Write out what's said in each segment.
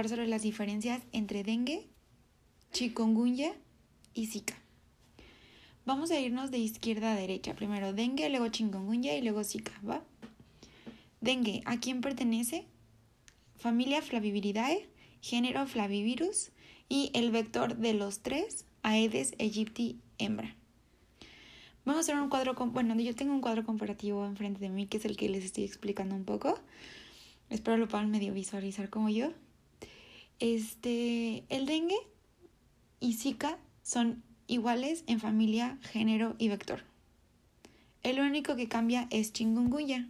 hablar sobre las diferencias entre dengue, chikungunya y zika. Vamos a irnos de izquierda a derecha. Primero dengue, luego chikungunya y luego zika, ¿va? Dengue, ¿a quién pertenece? Familia Flaviviridae, género Flavivirus y el vector de los tres, Aedes aegypti hembra. Vamos a hacer un cuadro, bueno, yo tengo un cuadro comparativo enfrente de mí, que es el que les estoy explicando un poco. Espero lo puedan medio visualizar como yo. Este, el dengue y Zika son iguales en familia, género y vector. El único que cambia es chikungunya.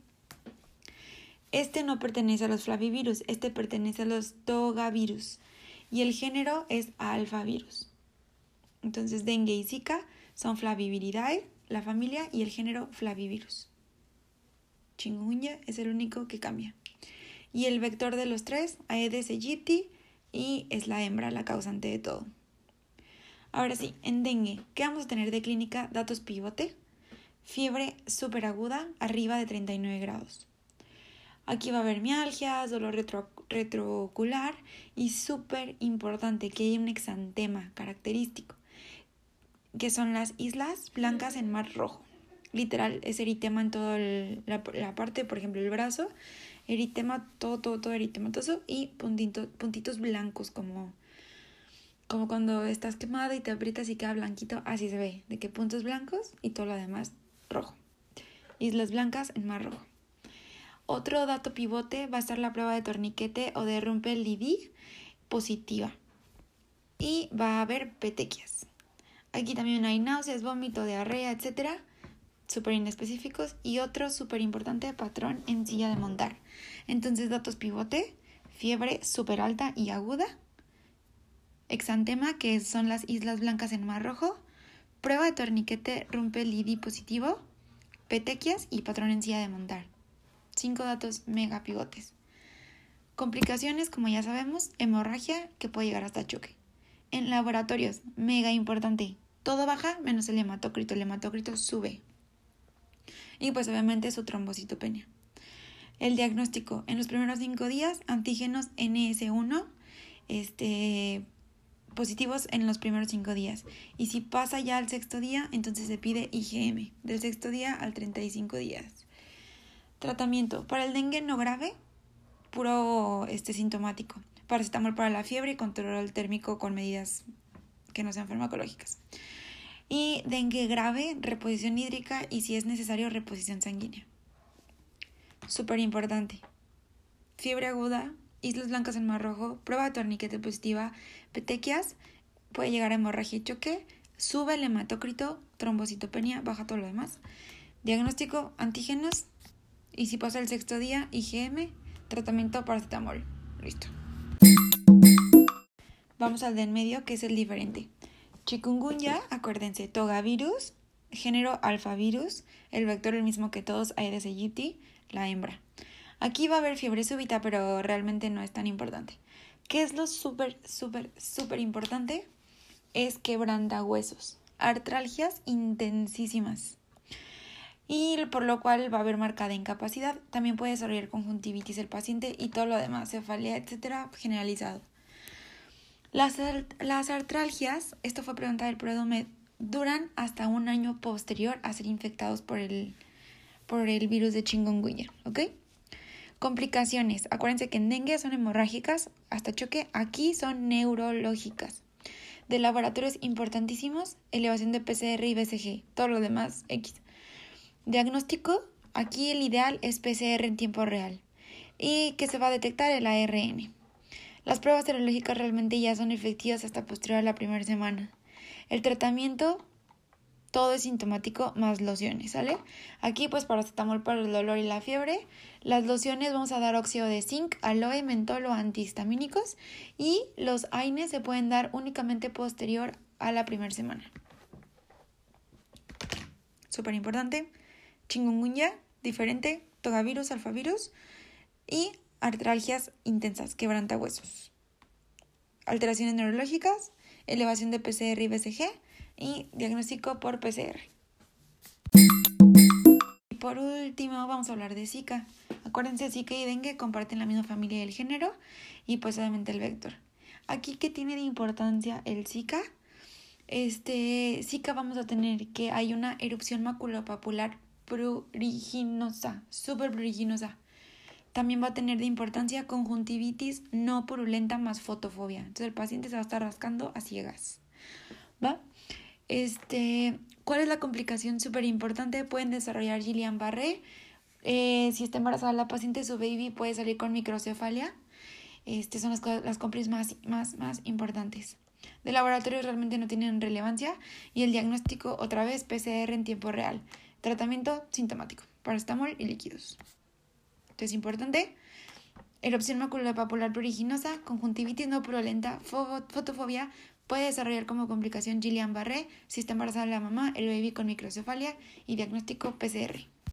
Este no pertenece a los flavivirus, este pertenece a los togavirus y el género es alfavirus. Entonces, dengue y zika son flaviviridae, la familia y el género flavivirus. Chikungunya es el único que cambia. Y el vector de los tres, Aedes aegypti, y es la hembra la causante de todo. Ahora sí, en dengue, ¿qué vamos a tener de clínica? Datos pivote. Fiebre superaguda, arriba de 39 grados. Aquí va a haber mialgias, dolor retroocular y súper importante que hay un exantema característico, que son las islas blancas en mar rojo. Literal, es eritema en toda la, parte, por ejemplo, el brazo, eritema, todo, todo, todo eritematoso y puntitos blancos como, como cuando estás quemada y te aprietas y queda blanquito, así se ve, de que puntos blancos y todo lo demás rojo. Islas blancas en mar rojo. Otro dato pivote va a estar la prueba de torniquete o de Rumpel-Levy positiva. Y va a haber petequias. Aquí también hay náuseas, vómito, diarrea, etc. Súper inespecíficos. Y otro súper importante, patrón en silla de montar. Entonces, datos pivote, fiebre súper alta y aguda. Exantema, que son las islas blancas en mar rojo. Prueba de torniquete Rumpel-Levy positivo. Petequias y patrón en silla de montar. Cinco datos mega pivotes. Complicaciones, como ya sabemos, hemorragia que puede llegar hasta choque. En laboratorios, mega importante, todo baja menos el hematócrito. El hematócrito sube. Y pues obviamente su trombocitopenia. El diagnóstico, en los primeros cinco días, antígenos NS1, este, positivos en los primeros cinco días. Y si pasa ya al sexto día, entonces se pide IgM, del sexto día al 35 días. Tratamiento. Para el dengue no grave, puro este, sintomático. Paracetamol para la fiebre y control térmico con medidas que no sean farmacológicas. Y dengue grave, reposición hídrica y si es necesario, reposición sanguínea. Súper importante. Fiebre aguda, islas blancas en mar rojo, prueba de torniquete positiva, petequias, puede llegar a hemorragia y choque, sube el hematócrito, trombocitopenia, baja todo lo demás. Diagnóstico, antígenos, y si pasa el sexto día, IgM, tratamiento paracetamol. Listo. Vamos al de en medio, que es el diferente. Chikungunya, acuérdense, togavirus, género alfavirus, el vector el mismo que todos, Aedes aegypti, la hembra. Aquí va a haber fiebre súbita, pero realmente no es tan importante. ¿Qué es lo súper, súper, súper importante? Es quebranta huesos, artralgias intensísimas y por lo cual va a haber marcada incapacidad. También puede desarrollar conjuntivitis el paciente y todo lo demás, cefalea, etcétera, generalizado. Las, las artralgias, esto fue pregunta del Prodomed, duran hasta un año posterior a ser infectados por el, por el virus de chikungunya, ¿ok? Complicaciones. Acuérdense que en dengue son hemorrágicas hasta choque, aquí son neurológicas. De laboratorios importantísimos, elevación de PCR y BCG, todo lo demás X. Diagnóstico, aquí el ideal es PCR en tiempo real y que se va a detectar el ARN. Las pruebas serológicas realmente ya son efectivas hasta posterior a la primera semana. El tratamiento, todo es sintomático más lociones, ¿sale? Aquí pues paracetamol para el dolor y la fiebre. Las lociones vamos a dar óxido de zinc, aloe, mentol antihistamínicos y los AINES se pueden dar únicamente posterior a la primera semana. Súper importante chingungunya, diferente, togavirus, alfavirus y artralgias intensas, quebrantahuesos. Alteraciones neurológicas, elevación de PCR y BCG y diagnóstico por PCR. Y por último vamos a hablar de Zika. Acuérdense, Zika y dengue comparten la misma familia y el género y pues obviamente el vector. Aquí, ¿qué tiene de importancia el Zika? Este, Zika vamos a tener que hay una erupción maculopapular pruriginosa, súper pruriginosa. También va a tener de importancia conjuntivitis no purulenta más fotofobia. Entonces el paciente se va a estar rascando a ciegas. ¿Va? Este, ¿cuál es la complicación súper importante? Pueden desarrollar Guillain-Barré. Eh, si está embarazada la paciente, su baby puede salir con microcefalia. Estas son las, las más, más, más importantes. De laboratorio realmente no tienen relevancia y el diagnóstico otra vez PCR en tiempo real. Tratamiento sintomático, paracetamol y líquidos. Entonces, importante, erupción maculopapular pruriginosa, conjuntivitis no purulenta, fotofobia, puede desarrollar como complicación Guillain-Barré, si está embarazada la mamá, el baby con microcefalia y diagnóstico PCR.